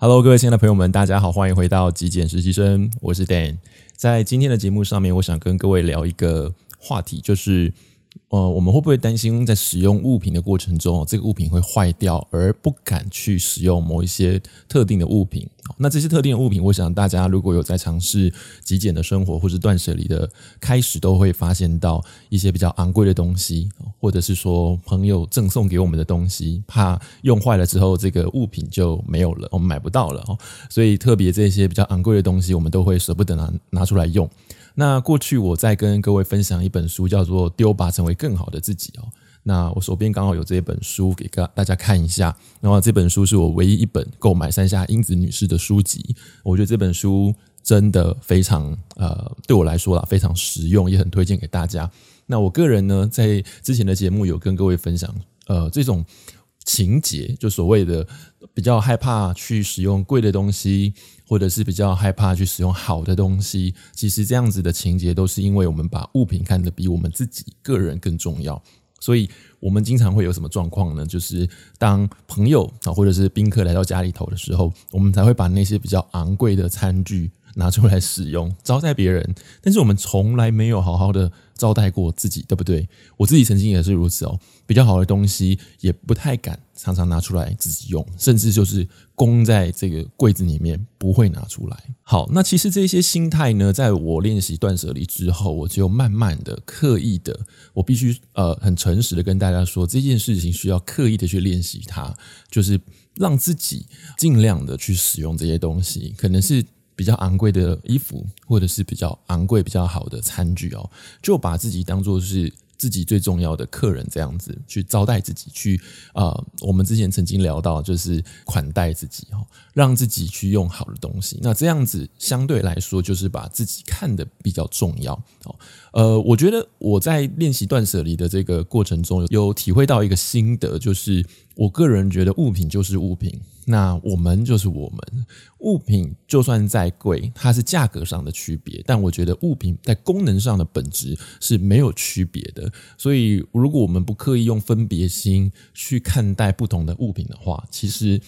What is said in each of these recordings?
Hello，各位亲爱的朋友们，大家好，欢迎回到极简实习生，我是 Dan。在今天的节目上面，我想跟各位聊一个话题，就是。呃，我们会不会担心在使用物品的过程中，这个物品会坏掉，而不敢去使用某一些特定的物品？那这些特定的物品，我想大家如果有在尝试极简的生活或是断舍离的开始，都会发现到一些比较昂贵的东西，或者是说朋友赠送给我们的东西，怕用坏了之后这个物品就没有了，我们买不到了。所以特别这些比较昂贵的东西，我们都会舍不得拿拿出来用。那过去我在跟各位分享一本书，叫做《丢吧，成为更好的自己》哦。那我手边刚好有这本书，给大家看一下。然后这本书是我唯一一本购买山下英子女士的书籍。我觉得这本书真的非常呃，对我来说啦，非常实用，也很推荐给大家。那我个人呢，在之前的节目有跟各位分享，呃，这种情节，就所谓的比较害怕去使用贵的东西。或者是比较害怕去使用好的东西，其实这样子的情节都是因为我们把物品看得比我们自己个人更重要，所以我们经常会有什么状况呢？就是当朋友啊或者是宾客来到家里头的时候，我们才会把那些比较昂贵的餐具拿出来使用，招待别人，但是我们从来没有好好的招待过自己，对不对？我自己曾经也是如此哦，比较好的东西也不太敢常常拿出来自己用，甚至就是供在这个柜子里面不会拿出来。好，那其实这些心态呢，在我练习断舍离之后，我就慢慢的、刻意的，我必须呃很诚实的跟大家说，这件事情需要刻意的去练习它，就是让自己尽量的去使用这些东西，可能是。比较昂贵的衣服，或者是比较昂贵、比较好的餐具哦，就把自己当做是自己最重要的客人，这样子去招待自己，去啊、我们之前曾经聊到，就是款待自己哦，让自己去用好的东西。那这样子相对来说，就是把自己看得比较重要哦。呃，我觉得我在练习断舍离的这个过程中，有体会到一个心得，就是我个人觉得物品就是物品。那我们就是我们，物品就算再贵，它是价格上的区别，但我觉得物品在功能上的本质是没有区别的。所以，如果我们不刻意用分别心去看待不同的物品的话，其实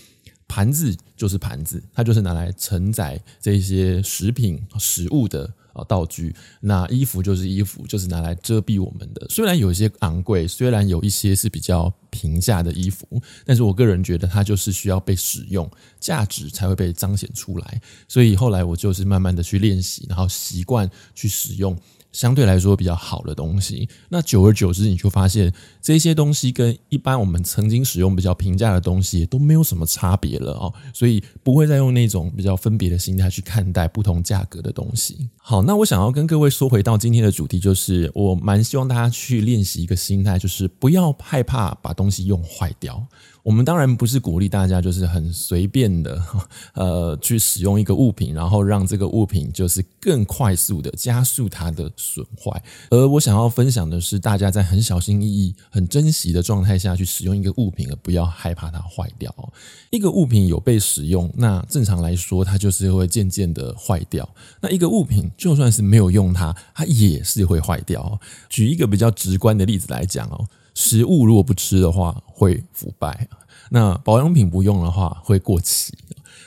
盘子就是盘子，它就是拿来承载这些食品、食物的。啊，道具，那衣服就是衣服，就是拿来遮蔽我们的。虽然有一些昂贵，虽然有一些是比较平价的衣服，但是我个人觉得它就是需要被使用，价值才会被彰显出来。所以后来我就是慢慢的去练习，然后习惯去使用。相对来说比较好的东西，那久而久之，你就发现这些东西跟一般我们曾经使用比较平价的东西都没有什么差别了哦，所以不会再用那种比较分别的心态去看待不同价格的东西。好，那我想要跟各位说回到今天的主题，就是我蛮希望大家去练习一个心态，就是不要害怕把东西用坏掉。我们当然不是鼓励大家就是很随便的，呃，去使用一个物品，然后让这个物品就是更快速的加速它的损坏。而我想要分享的是，大家在很小心翼翼、很珍惜的状态下去使用一个物品，而不要害怕它坏掉。一个物品有被使用，那正常来说，它就是会渐渐的坏掉。那一个物品就算是没有用它，它也是会坏掉。举一个比较直观的例子来讲哦。食物如果不吃的话会腐败，那保养品不用的话会过期。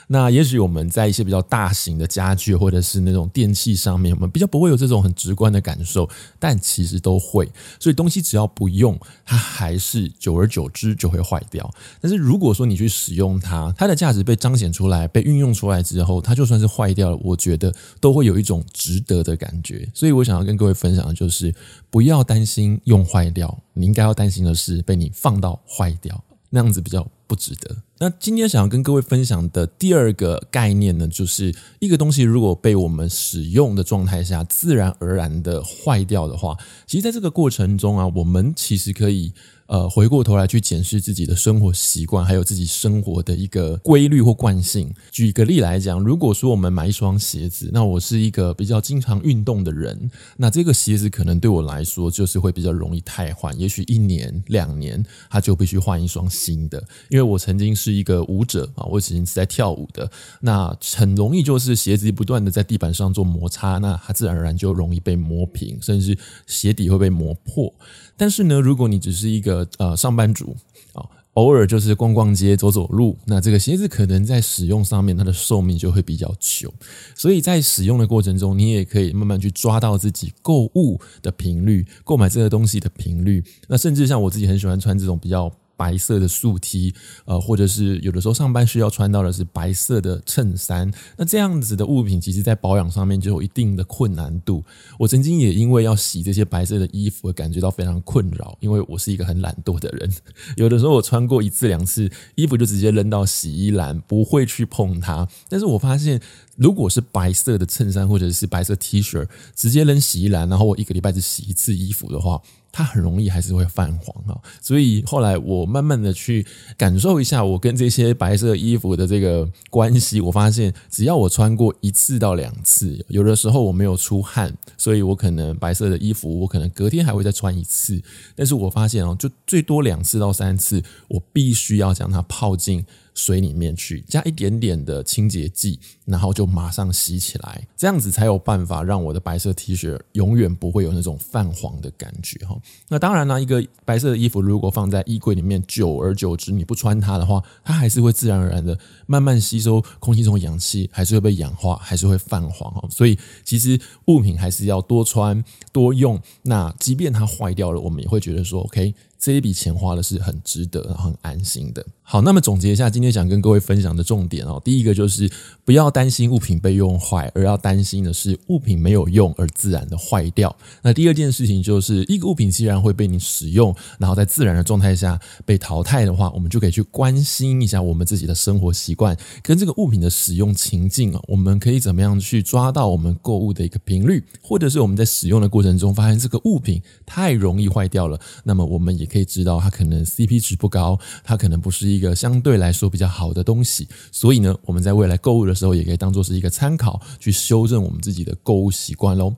那也许我们在一些比较大型的家具或者是那种电器上面，我们比较不会有这种很直观的感受，但其实都会。所以东西只要不用，它还是久而久之就会坏掉。但是如果说你去使用它，它的价值被彰显出来、被运用出来之后，它就算是坏掉了，我觉得都会有一种值得的感觉。所以我想要跟各位分享的就是，不要担心用坏掉，你应该要担心的是被你放到坏掉，那样子比较不值得。那今天想要跟各位分享的第二个概念呢，就是一个东西如果被我们使用的状态下自然而然的坏掉的话，其实在这个过程中啊，我们其实可以。呃，回过头来去检视自己的生活习惯，还有自己生活的一个规律或惯性。举个例来讲，如果说我们买一双鞋子，那我是一个比较经常运动的人，那这个鞋子可能对我来说就是会比较容易汰换，也许一年两年，它就必须换一双新的。因为我曾经是一个舞者啊，我曾经是在跳舞的，那很容易就是鞋子不断的在地板上做摩擦，那它自然而然就容易被磨平，甚至鞋底会被磨破。但是呢，如果你只是一个呃上班族啊，偶尔就是逛逛街、走走路，那这个鞋子可能在使用上面，它的寿命就会比较久。所以在使用的过程中，你也可以慢慢去抓到自己购物的频率、购买这个东西的频率。那甚至像我自己很喜欢穿这种比较。白色的素 T，呃，或者是有的时候上班需要穿到的是白色的衬衫，那这样子的物品，其实在保养上面就有一定的困难度。我曾经也因为要洗这些白色的衣服，而感觉到非常困扰，因为我是一个很懒惰的人。有的时候我穿过一次两次，衣服就直接扔到洗衣篮，不会去碰它。但是我发现，如果是白色的衬衫或者是白色 T 恤，直接扔洗衣篮，然后我一个礼拜只洗一次衣服的话，它很容易还是会泛黄啊，所以后来我慢慢的去感受一下我跟这些白色衣服的这个关系，我发现只要我穿过一次到两次，有的时候我没有出汗，所以我可能白色的衣服我可能隔天还会再穿一次，但是我发现哦，就最多两次到三次，我必须要将它泡进。水里面去加一点点的清洁剂，然后就马上洗起来，这样子才有办法让我的白色 T 恤永远不会有那种泛黄的感觉哈。那当然呢，一个白色的衣服如果放在衣柜里面，久而久之你不穿它的话，它还是会自然而然的慢慢吸收空气中的氧气，还是会被氧化，还是会泛黄哈。所以其实物品还是要多穿多用。那即便它坏掉了，我们也会觉得说 OK。这一笔钱花的是很值得，很安心的。好，那么总结一下，今天想跟各位分享的重点哦，第一个就是不要担心物品被用坏，而要担心的是物品没有用而自然的坏掉。那第二件事情就是，一个物品既然会被你使用，然后在自然的状态下被淘汰的话，我们就可以去关心一下我们自己的生活习惯跟这个物品的使用情境啊，我们可以怎么样去抓到我们购物的一个频率，或者是我们在使用的过程中发现这个物品太容易坏掉了，那么我们也可以知道它可能 CP 值不高，它可能不是一个相对来说比较好的东西，所以呢，我们在未来购物的时候也可以当做是一个参考，去修正我们自己的购物习惯喽。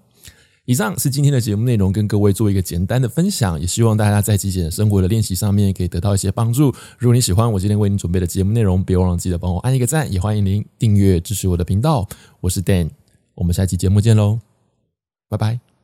以上是今天的节目内容，跟各位做一个简单的分享，也希望大家在极简生活的练习上面可以得到一些帮助。如果你喜欢我今天为你准备的节目内容，别忘了记得帮我按一个赞，也欢迎您订阅支持我的频道。我是 Dan，我们下期节目见喽，拜拜。